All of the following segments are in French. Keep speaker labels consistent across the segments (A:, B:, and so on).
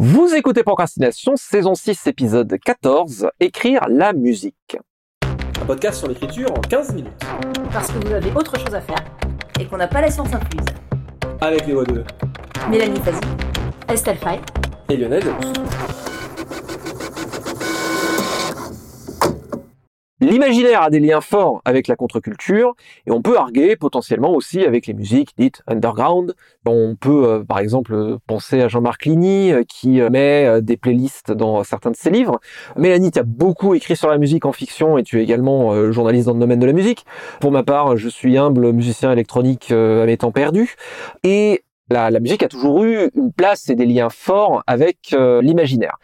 A: Vous écoutez Procrastination, saison 6, épisode 14, Écrire la musique.
B: Un podcast sur l'écriture en 15 minutes.
C: Parce que vous avez autre chose à faire et qu'on n'a pas la science incluse.
B: Avec les voix de
C: Mélanie Fazi, Estelle Fay
B: et Lionel.
A: L'imaginaire a des liens forts avec la contre-culture et on peut arguer potentiellement aussi avec les musiques dites underground. On peut euh, par exemple penser à Jean-Marc Ligny euh, qui euh, met des playlists dans certains de ses livres. Mélanie, tu as beaucoup écrit sur la musique en fiction et tu es également journaliste dans le domaine de la musique. Pour ma part, je suis humble musicien électronique à mes temps perdus. Et la, musique a toujours eu une place et des liens forts avec euh, l'imaginaire.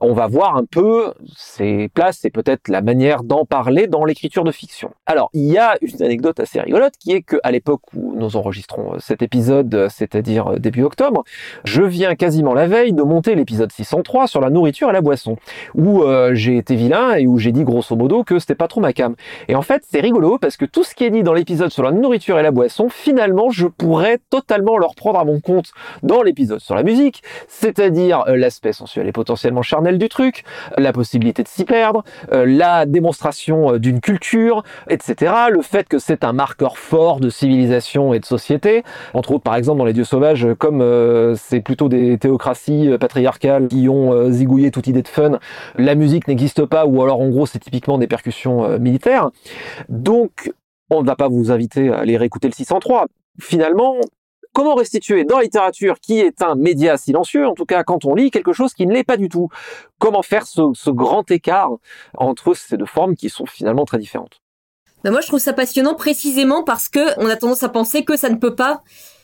A: On va voir un peu ces places et peut-être la manière d'en parler dans l'écriture de fiction. Alors, il y a une anecdote assez rigolote qui est que à l'époque où nous enregistrons euh, cet épisode, euh, c'est-à-dire début octobre, je viens quasiment la veille de monter l'épisode 603 sur la nourriture et la boisson, où j'ai été vilain et où j'ai dit grosso modo que c'était pas trop ma cam. Et en fait, c'est rigolo parce que tout ce qui est dit dans l'épisode sur la nourriture et la boisson, finalement, je pourrais totalement leur prendre à compte dans l'épisode sur la musique, c'est-à-dire euh, l'aspect sensuel et potentiellement charnel du truc, la possibilité de s'y perdre, euh, la démonstration euh, d'une culture, etc. Le fait que c'est un marqueur fort de civilisation et de société, entre autres par exemple dans les dieux sauvages, comme c'est plutôt des théocraties patriarcales qui ont zigouillé toute idée de fun, la musique n'existe pas, ou alors en gros c'est typiquement des percussions militaires. Donc on ne va pas vous inviter à aller réécouter le 603. Finalement, Comment restituer dans la littérature, qui est un média silencieux, en tout cas quand on lit quelque chose qui ne l'est pas du tout? Comment faire ce, grand écart entre ces deux formes qui sont finalement très différentes?
C: Ben Moi, je trouve ça passionnant précisément parce que on a tendance à penser que ça ne peut pas.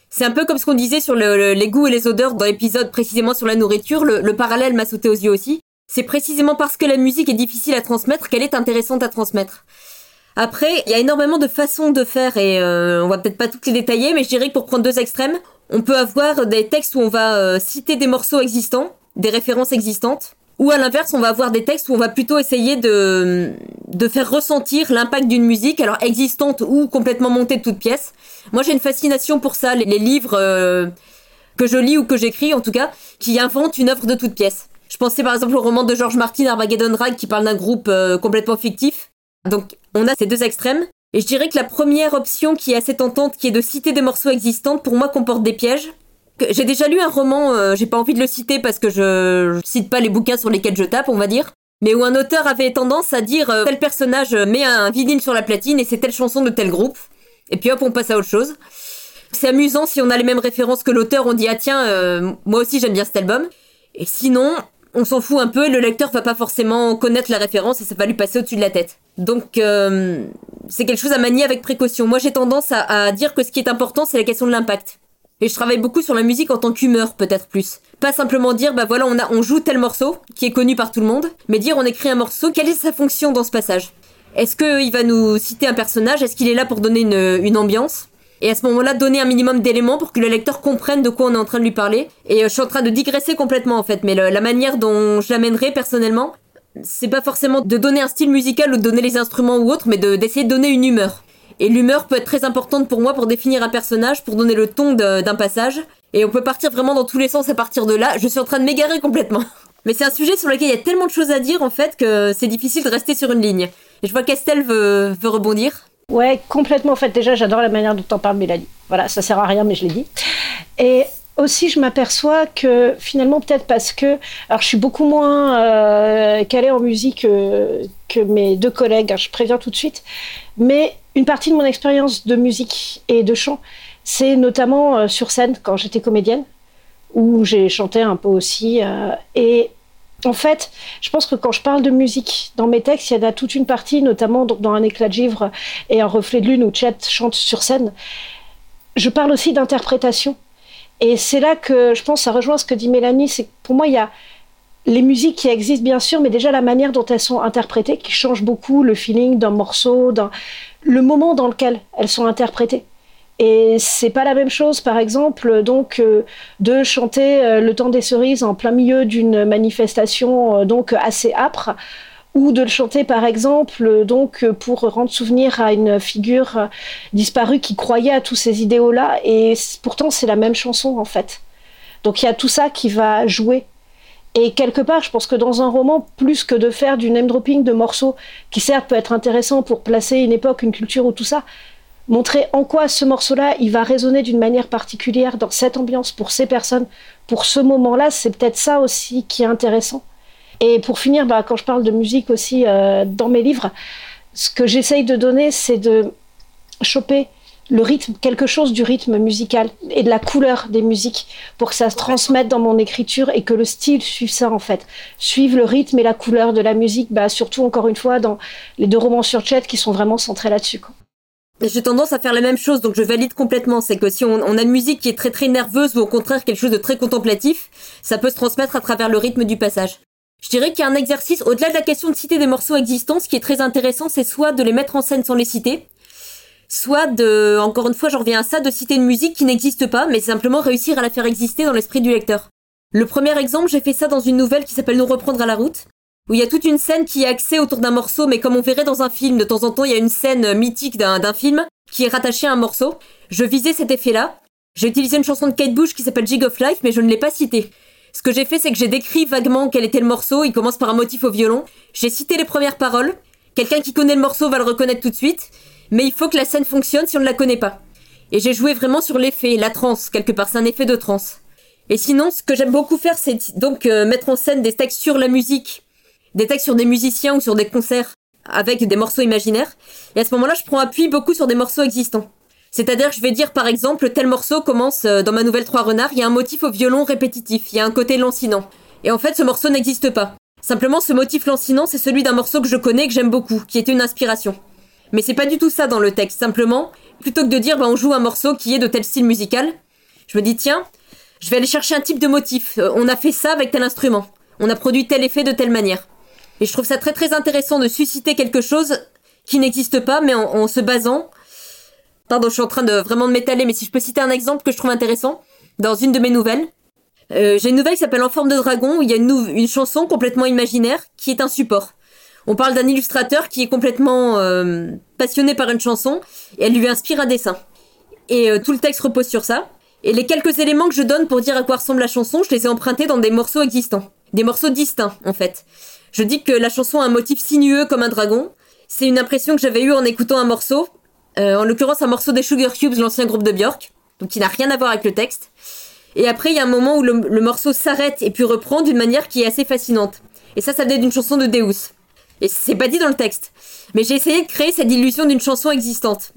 C: C'est un peu comme ce qu'on disait sur les goûts et les odeurs dans l'épisode précisément sur la nourriture. le parallèle m'a sauté aux yeux aussi. C'est précisément parce que la musique est difficile à transmettre qu'elle est intéressante à transmettre. Après, il y a énormément de façons de faire et euh, on va peut-être pas toutes les détailler, mais je dirais que pour prendre deux extrêmes, on peut avoir des textes où on va euh, citer des morceaux existants, des références existantes, ou à l'inverse, on va avoir des textes où on va plutôt essayer de, de faire ressentir l'impact d'une musique, alors existante ou complètement montée de toutes pièces. Moi, j'ai une fascination pour ça, les, livres euh, que je lis ou que j'écris, en tout cas, qui inventent une œuvre de toutes pièces. Je pensais par exemple au roman de George Martin, Armageddon Rag, qui parle d'un groupe complètement fictif. Donc on a ces deux extrêmes. Et je dirais que la première option qui est assez tentante, qui est de citer des morceaux existants, pour moi comporte des pièges. J'ai déjà lu un roman, euh, j'ai pas envie de le citer parce que je, cite pas les bouquins sur lesquels je tape, on va dire. Mais où un auteur avait tendance à dire euh, tel personnage met un vinyle sur la platine et c'est telle chanson de tel groupe. Et puis hop, on passe à autre chose. C'est amusant si on a les mêmes références que l'auteur, on dit ah tiens, euh, moi aussi j'aime bien cet album. Et sinon, on s'en fout un peu, le lecteur va pas forcément connaître la référence et ça va lui passer au-dessus de la tête. Donc euh, c'est quelque chose à manier avec précaution. Moi j'ai tendance à, dire que ce qui est important c'est la question de l'impact. Et je travaille beaucoup sur la musique en tant qu'humeur peut-être plus. Pas simplement dire bah voilà on, a, on joue tel morceau qui est connu par tout le monde, mais dire on écrit un morceau, quelle est sa fonction dans ce passage? Est-ce qu'il va nous citer un personnage? Est-ce qu'il est là pour donner une, une ambiance? Et à ce moment-là donner un minimum d'éléments pour que le lecteur comprenne de quoi on est en train de lui parler. Et euh, je suis en train de digresser complètement en fait, mais la manière dont je l'amènerai personnellement, c'est pas forcément de donner un style musical ou de donner les instruments ou autre, mais d'essayer de, donner une humeur. Et l'humeur peut être très importante pour moi pour définir un personnage, pour donner le ton d'un passage. Et on peut partir vraiment dans tous les sens à partir de là. Je suis en train de m'égarer complètement. Mais c'est un sujet sur lequel il y a tellement de choses à dire en fait que c'est difficile de rester sur une ligne. Et je vois qu'Estelle veut, veut rebondir.
D: Ouais, complètement. En fait, déjà, j'adore la manière dont t'en parles, Mélanie. Voilà, ça sert à rien, mais je l'ai dit. Et aussi, je m'aperçois que finalement, peut-être parce que, alors, je suis beaucoup moins euh, calée en musique euh, que mes deux collègues. Hein, je préviens tout de suite. Mais une partie de mon expérience de musique et de chant, c'est notamment euh, sur scène quand j'étais comédienne, où j'ai chanté un peu aussi. et en fait, je pense que quand je parle de musique dans mes textes, il y en a toute une partie, notamment dans Un éclat de givre et Un reflet de lune où Chet chante sur scène. Je parle aussi d'interprétation. Et c'est là que je pense, ça rejoint ce que dit Mélanie, c'est pour moi, il y a les musiques qui existent bien sûr, mais déjà la manière dont elles sont interprétées qui change beaucoup le feeling d'un morceau, le moment dans lequel elles sont interprétées. Et c'est pas la même chose, par exemple, donc euh, de chanter euh, Le temps des cerises en plein milieu d'une manifestation euh, donc assez âpre, ou de le chanter, par exemple, donc pour rendre souvenir à une figure disparue qui croyait à tous ces idéaux-là. Et pourtant, c'est la même chanson en fait. Donc il y a tout ça qui va jouer. Et quelque part, je pense que dans un roman, plus que de faire du name dropping de morceaux, qui certes peut être intéressant pour placer une époque, une culture ou tout ça, montrer en quoi ce morceau-là, il va résonner d'une manière particulière dans cette ambiance pour ces personnes, pour ce moment-là, c'est peut-être ça aussi qui est intéressant. Et pour finir, bah, quand je parle de musique aussi euh, dans mes livres, ce que j'essaye de donner, c'est de choper le rythme, quelque chose du rythme musical et de la couleur des musiques pour que ça se transmette dans mon écriture et que le style suive ça en fait. Suive le rythme et la couleur de la musique, bah, surtout encore une fois dans les deux romans sur chat qui sont vraiment centrés là-dessus.
C: J'ai tendance à faire la même chose, donc je valide complètement. C'est que si on, a une musique qui est très très nerveuse ou au contraire quelque chose de très contemplatif, ça peut se transmettre à travers le rythme du passage. Je dirais qu'il y a un exercice, au-delà de la question de citer des morceaux existants, ce qui est très intéressant, c'est soit de les mettre en scène sans les citer, soit de, encore une fois, j'en reviens à ça, de citer une musique qui n'existe pas, mais simplement réussir à la faire exister dans l'esprit du lecteur. Le premier exemple, j'ai fait ça dans une nouvelle qui s'appelle Nous reprendre à la route, où il y a toute une scène qui est axée autour d'un morceau, mais comme on verrait dans un film, de temps en temps, il y a une scène mythique d'un film qui est rattachée à un morceau. Je visais cet effet-là. J'ai utilisé une chanson de Kate Bush qui s'appelle Jig of Life, mais je ne l'ai pas citée. Ce que j'ai fait, c'est que j'ai décrit vaguement quel était le morceau. Il commence par un motif au violon. J'ai cité les premières paroles. Quelqu'un qui connaît le morceau va le reconnaître tout de suite mais il faut que la scène fonctionne si on ne la connaît pas. Et j'ai joué vraiment sur l'effet, la transe, quelque part, c'est un effet de transe. Et sinon, ce que j'aime beaucoup faire, c'est donc euh, mettre en scène des textes sur la musique, des textes sur des musiciens ou sur des concerts, avec des morceaux imaginaires. Et à ce moment-là, je prends appui beaucoup sur des morceaux existants. C'est-à-dire que je vais dire par exemple, tel morceau commence euh, dans ma nouvelle Trois Renards, il y a un motif au violon répétitif, il y a un côté lancinant. Et en fait, ce morceau n'existe pas. Simplement, ce motif lancinant, c'est celui d'un morceau que je connais que j'aime beaucoup, qui était une inspiration. Mais c'est pas du tout ça dans le texte. Simplement, plutôt que de dire bah, on joue un morceau qui est de tel style musical, je me dis tiens, je vais aller chercher un type de motif. Euh, on a fait ça avec tel instrument. On a produit tel effet de telle manière. Et je trouve ça très très intéressant de susciter quelque chose qui n'existe pas, mais en, se basant. Pardon, je suis en train de vraiment de m'étaler, mais si je peux citer un exemple que je trouve intéressant, dans une de mes nouvelles. Euh, j'ai une nouvelle qui s'appelle En forme de dragon, où il y a une, chanson complètement imaginaire qui est un support. On parle d'un illustrateur qui est complètement euh, passionné par une chanson et elle lui inspire un dessin. Et euh, tout le texte repose sur ça. Et les quelques éléments que je donne pour dire à quoi ressemble la chanson, je les ai empruntés dans des morceaux existants. Des morceaux distincts, en fait. Je dis que la chanson a un motif sinueux comme un dragon. C'est une impression que j'avais eue en écoutant un morceau. Euh, en l'occurrence, un morceau des Sugar Cubes, l'ancien groupe de Björk. Donc qui n'a rien à voir avec le texte. Et après, il y a un moment où le, morceau s'arrête et puis reprend d'une manière qui est assez fascinante. Et ça, ça venait d'une chanson de Deus. Et c'est pas dit dans le texte. Mais j'ai essayé de créer cette illusion d'une chanson existante.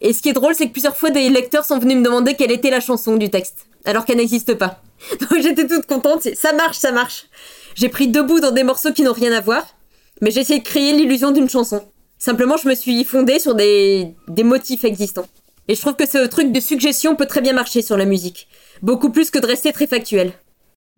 C: Et ce qui est drôle, c'est que plusieurs fois des lecteurs sont venus me demander quelle était la chanson du texte, alors qu'elle n'existe pas. Donc j'étais toute contente, ça marche, ça marche. J'ai pris deux bouts dans des morceaux qui n'ont rien à voir, mais j'ai essayé de créer l'illusion d'une chanson. Simplement, je me suis fondée sur des, des motifs existants. Et je trouve que ce truc de suggestion peut très bien marcher sur la musique. Beaucoup plus que de rester très factuel.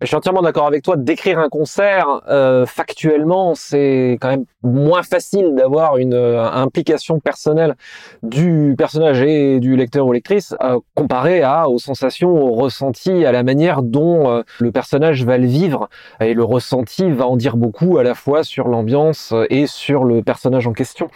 A: Je suis entièrement d'accord avec toi. D'écrire un concert euh, factuellement, c'est quand même moins facile d'avoir une euh, implication personnelle du personnage et du lecteur ou lectrice euh, comparé à aux sensations, aux ressentis, à la manière dont euh, le personnage va le vivre. Et le ressenti va en dire beaucoup à la fois sur l'ambiance et sur le personnage en question.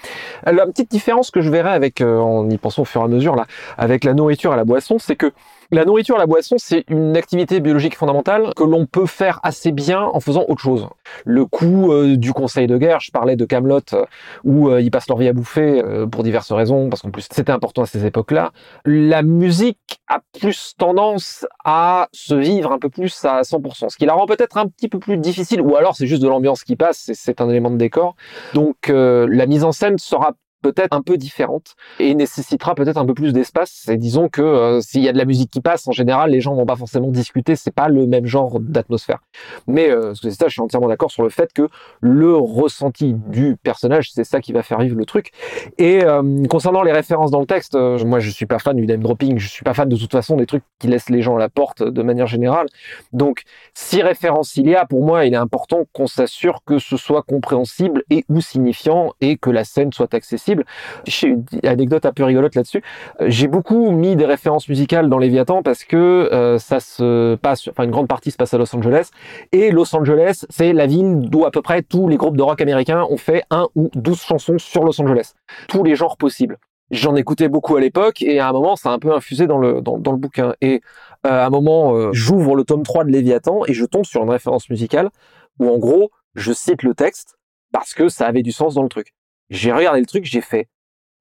A: La petite différence que je verrai avec, en y pensant au fur et à mesure là, avec la nourriture et la boisson, c'est que la nourriture la boisson, c'est une activité biologique fondamentale que l'on peut faire assez bien en faisant autre chose. Le coup euh, du conseil de guerre, je parlais de Camelot euh, où euh, ils passent leur vie à bouffer pour diverses raisons, parce qu'en plus c'était important à ces époques-là. La musique a plus tendance à se vivre un peu plus à 100%, ce qui la rend peut-être un petit peu plus difficile, ou alors c'est juste de l'ambiance qui passe, c'est un élément de décor. Donc la mise en scène sera peut-être un peu différente et nécessitera peut-être un peu plus d'espace. Et disons que euh, s'il y a de la musique qui passe, en général, les gens vont pas forcément discuter. C'est pas le même genre d'atmosphère. Mais euh, je suis entièrement d'accord sur le fait que le ressenti du personnage, c'est ça qui va faire vivre le truc. Et euh, concernant les références dans le texte, moi, je suis pas fan du name dropping. Je suis pas fan de toute façon des trucs qui laissent les gens à la porte de manière générale. Donc, si référence il y a, pour moi, il est important qu'on s'assure que ce soit compréhensible et ou signifiant et que la scène soit accessible j'ai une anecdote un peu rigolote là-dessus. Euh, j'ai beaucoup mis des références musicales dans Léviathan parce que euh, ça se passe, enfin une grande partie se passe à Los Angeles. Et Los Angeles, c'est la ville d'où à peu près tous les groupes de rock américains ont fait un ou douze chansons sur Los Angeles. Tous les genres possibles. J'en écoutais beaucoup à l'époque et à un moment, ça a un peu infusé dans le, dans, le bouquin. Et euh, à un moment, j'ouvre le tome 3 de Léviathan et je tombe sur une référence musicale où en gros, je cite le texte parce que ça avait du sens dans le truc. J'ai regardé le truc, j'ai fait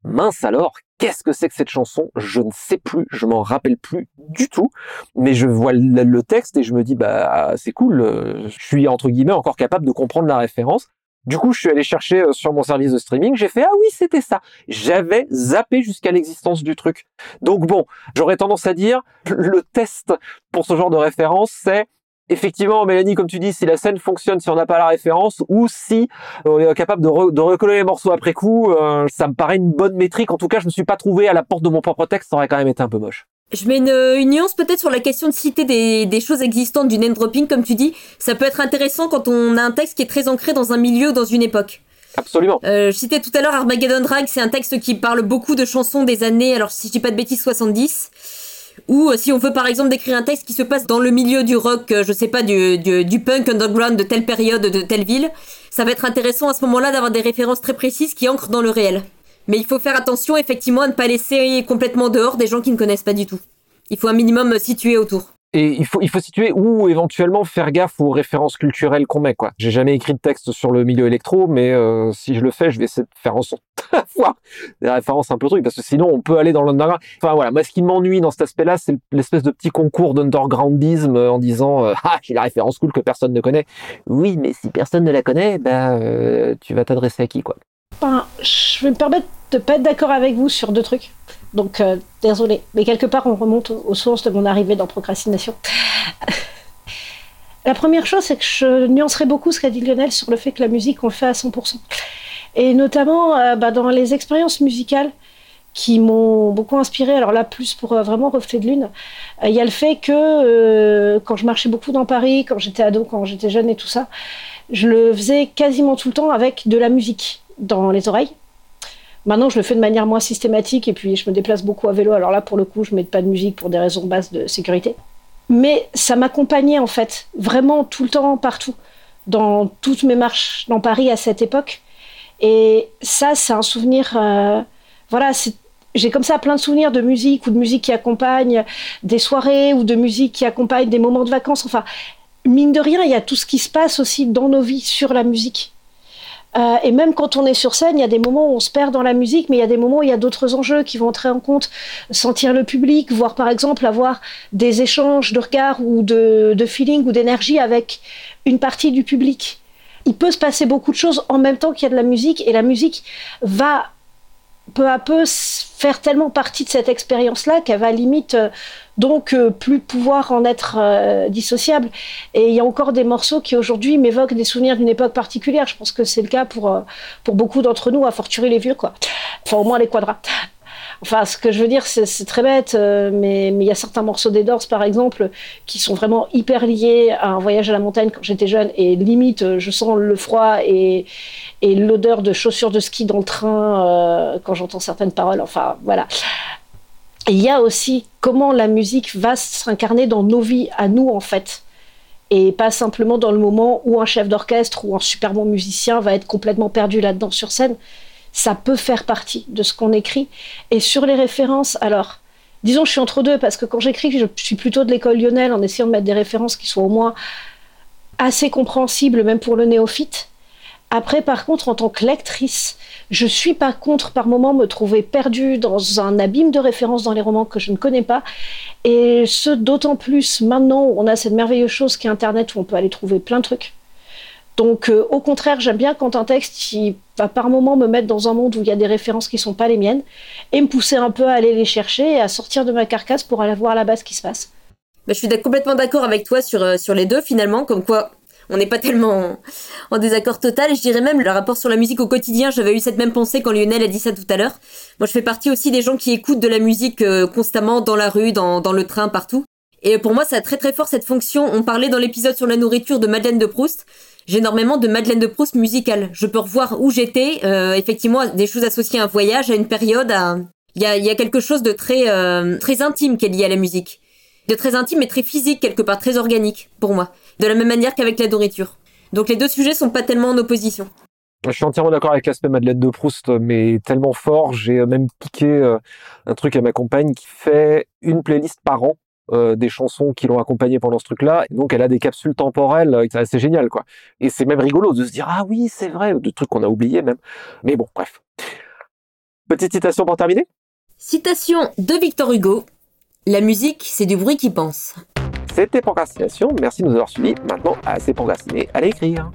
A: mince alors, qu'est-ce que c'est que cette chanson? Je ne sais plus, je m'en rappelle plus du tout, mais je vois le, texte et je me dis bah c'est cool, euh, je suis entre guillemets encore capable de comprendre la référence. Du coup, je suis allé chercher euh, sur mon service de streaming, j'ai fait ah oui, c'était ça. J'avais zappé jusqu'à l'existence du truc. Donc bon, j'aurais tendance à dire le test pour ce genre de référence, c'est effectivement, Mélanie, comme tu dis, si la scène fonctionne, si on n'a pas la référence, ou si on est capable de, re- de recoller les morceaux après coup, euh, ça me paraît une bonne métrique. En tout cas, je me suis pas trouvé à la porte de mon propre texte, ça aurait quand même été un peu moche.
C: Je mets une, une nuance peut-être sur la question de citer des, des choses existantes du name dropping, comme tu dis. Ça peut être intéressant quand on a un texte qui est très ancré dans un milieu, dans une époque.
A: Absolument.
C: Euh, je citais tout à l'heure Armageddon Drag, c'est un texte qui parle beaucoup de chansons des années, alors si je dis pas de bêtises, 70. Ou euh, si on veut par exemple décrire un texte qui se passe dans le milieu du rock, euh, je sais pas, du, punk underground de telle période, de telle ville, ça va être intéressant à ce moment-là d'avoir des références très précises qui ancrent dans le réel. Mais il faut faire attention effectivement à ne pas laisser complètement dehors des gens qui ne connaissent pas du tout. Il faut un minimum euh, situer autour.
A: Et il faut, situer ou éventuellement faire gaffe aux références culturelles qu'on met, quoi. J'ai jamais écrit de texte sur le milieu électro, mais euh, si je le fais, je vais essayer de faire en sorte d'avoir des références un peu trucs, parce que sinon on peut aller dans l'underground. Enfin voilà, moi ce qui m'ennuie dans cet aspect-là, c'est l'espèce de petit concours d'undergroundisme euh, en disant euh, ah j'ai la référence cool que personne ne connaît. Oui, mais si personne ne la connaît, ben euh, tu vas t'adresser à qui, quoi?
D: Enfin, je vais me permettre de pas être d'accord avec vous sur deux trucs. Donc, euh, désolé. Mais quelque part, on remonte aux sources de mon arrivée dans Procrastination. la première chose, c'est que je nuancerai beaucoup ce qu'a dit Lionel sur le fait que la musique, on le fait à 100%. Et notamment euh, bah, dans les expériences musicales qui m'ont beaucoup inspiré. Alors là, plus pour euh, vraiment reflet de lune, il y a le fait que euh, quand je marchais beaucoup dans Paris, quand j'étais ado, quand j'étais jeune et tout ça, je le faisais quasiment tout le temps avec de la musique dans les oreilles. Maintenant, je le fais de manière moins systématique et puis je me déplace beaucoup à vélo. Alors là, pour le coup, je mets pas de musique pour des raisons basses de sécurité. Mais ça m'accompagnait en fait, vraiment tout le temps, partout, dans toutes mes marches dans Paris à cette époque. Et ça, c'est un souvenir. euh, voilà, j'ai comme ça plein de souvenirs de musique ou de musique qui accompagne des soirées ou de musique qui accompagne des moments de vacances. Enfin, mine de rien, il y a tout ce qui se passe aussi dans nos vies sur la musique. Euh, et même quand on est sur scène, il y a des moments où on se perd dans la musique, mais il y a des moments où il y a d'autres enjeux qui vont entrer en compte. Sentir le public, voire par exemple avoir des échanges de regards ou de, de feeling ou d'énergie avec une partie du public. Il peut se passer beaucoup de choses en même temps qu'il y a de la musique, et la musique va peu à peu faire tellement partie de cette expérience-là qu'elle va limite euh, donc euh, plus pouvoir en être euh, dissociable. Et il y a encore des morceaux qui aujourd'hui m'évoquent des souvenirs d'une époque particulière. Je pense que c'est le cas pour, pour beaucoup d'entre nous, à fortiori les vieux, quoi. Enfin, au moins les quadras. Enfin, ce que je veux dire, c'est très bête, euh, mais il y a certains morceaux des par exemple, qui sont vraiment hyper liés à un voyage à la montagne quand j'étais jeune. Et limite, euh, je sens le froid et, l'odeur de chaussures de ski dans le train euh, quand j'entends certaines paroles. Enfin, voilà. Il y a aussi comment la musique va s'incarner dans nos vies, à nous, en fait. Et pas simplement dans le moment où un chef d'orchestre ou un super bon musicien va être complètement perdu là-dedans sur scène. Ça peut faire partie de ce qu'on écrit. Et sur les références, alors, disons, je suis entre deux, parce que quand j'écris, je suis plutôt de l'école lyonnaise en essayant de mettre des références qui soient au moins assez compréhensibles, même pour le néophyte. Après, par contre, en tant que lectrice, je suis pas contre par moment me trouver perdue dans un abîme de références dans les romans que je ne connais pas. Et ce, d'autant plus maintenant où on a cette merveilleuse chose qui est Internet où on peut aller trouver plein de trucs. Donc, euh, au contraire, j'aime bien quand un texte qui va par moment me mettre dans un monde où il y a des références qui sont pas les miennes et me pousser un peu à aller les chercher et à sortir de ma carcasse pour aller voir à la base ce qui se passe.
C: Bah, je suis complètement d'accord avec toi sur, euh, sur les deux finalement, comme quoi on n'est pas tellement en, désaccord total. Je dirais même le rapport sur la musique au quotidien, j'avais eu cette même pensée quand Lionel a dit ça tout à l'heure. Moi je fais partie aussi des gens qui écoutent de la musique euh, constamment dans la rue, dans le train, partout. Et pour moi ça a très très fort cette fonction. On parlait dans l'épisode sur la nourriture de Madeleine de Proust. J'ai énormément de Madeleine de Proust musicale. Je peux revoir où j'étais, euh, effectivement des choses associées à un voyage, à une période. Il y a, quelque chose de très, euh, très intime qui est lié à la musique de très intime et très physique quelque part, très organique pour moi, de la même manière qu'avec la nourriture. Donc les deux sujets sont pas tellement en opposition.
A: Je suis entièrement d'accord avec l'aspect Madeleine de Proust, mais tellement fort, j'ai même piqué euh, un truc à ma compagne qui fait une playlist par an euh, des chansons qui l'ont accompagné pendant ce truc-là. Donc elle a des capsules temporelles, euh, c'est génial quoi. Et c'est même rigolo de se dire ah oui c'est vrai, de trucs qu'on a oubliés même. Mais bon bref. Petite citation pour terminer.
C: Citation de Victor Hugo. La musique, c'est du bruit qui pense.
A: C'était Procrastination, merci de nous avoir suivis. Maintenant, assez procrastiné, allez écrire.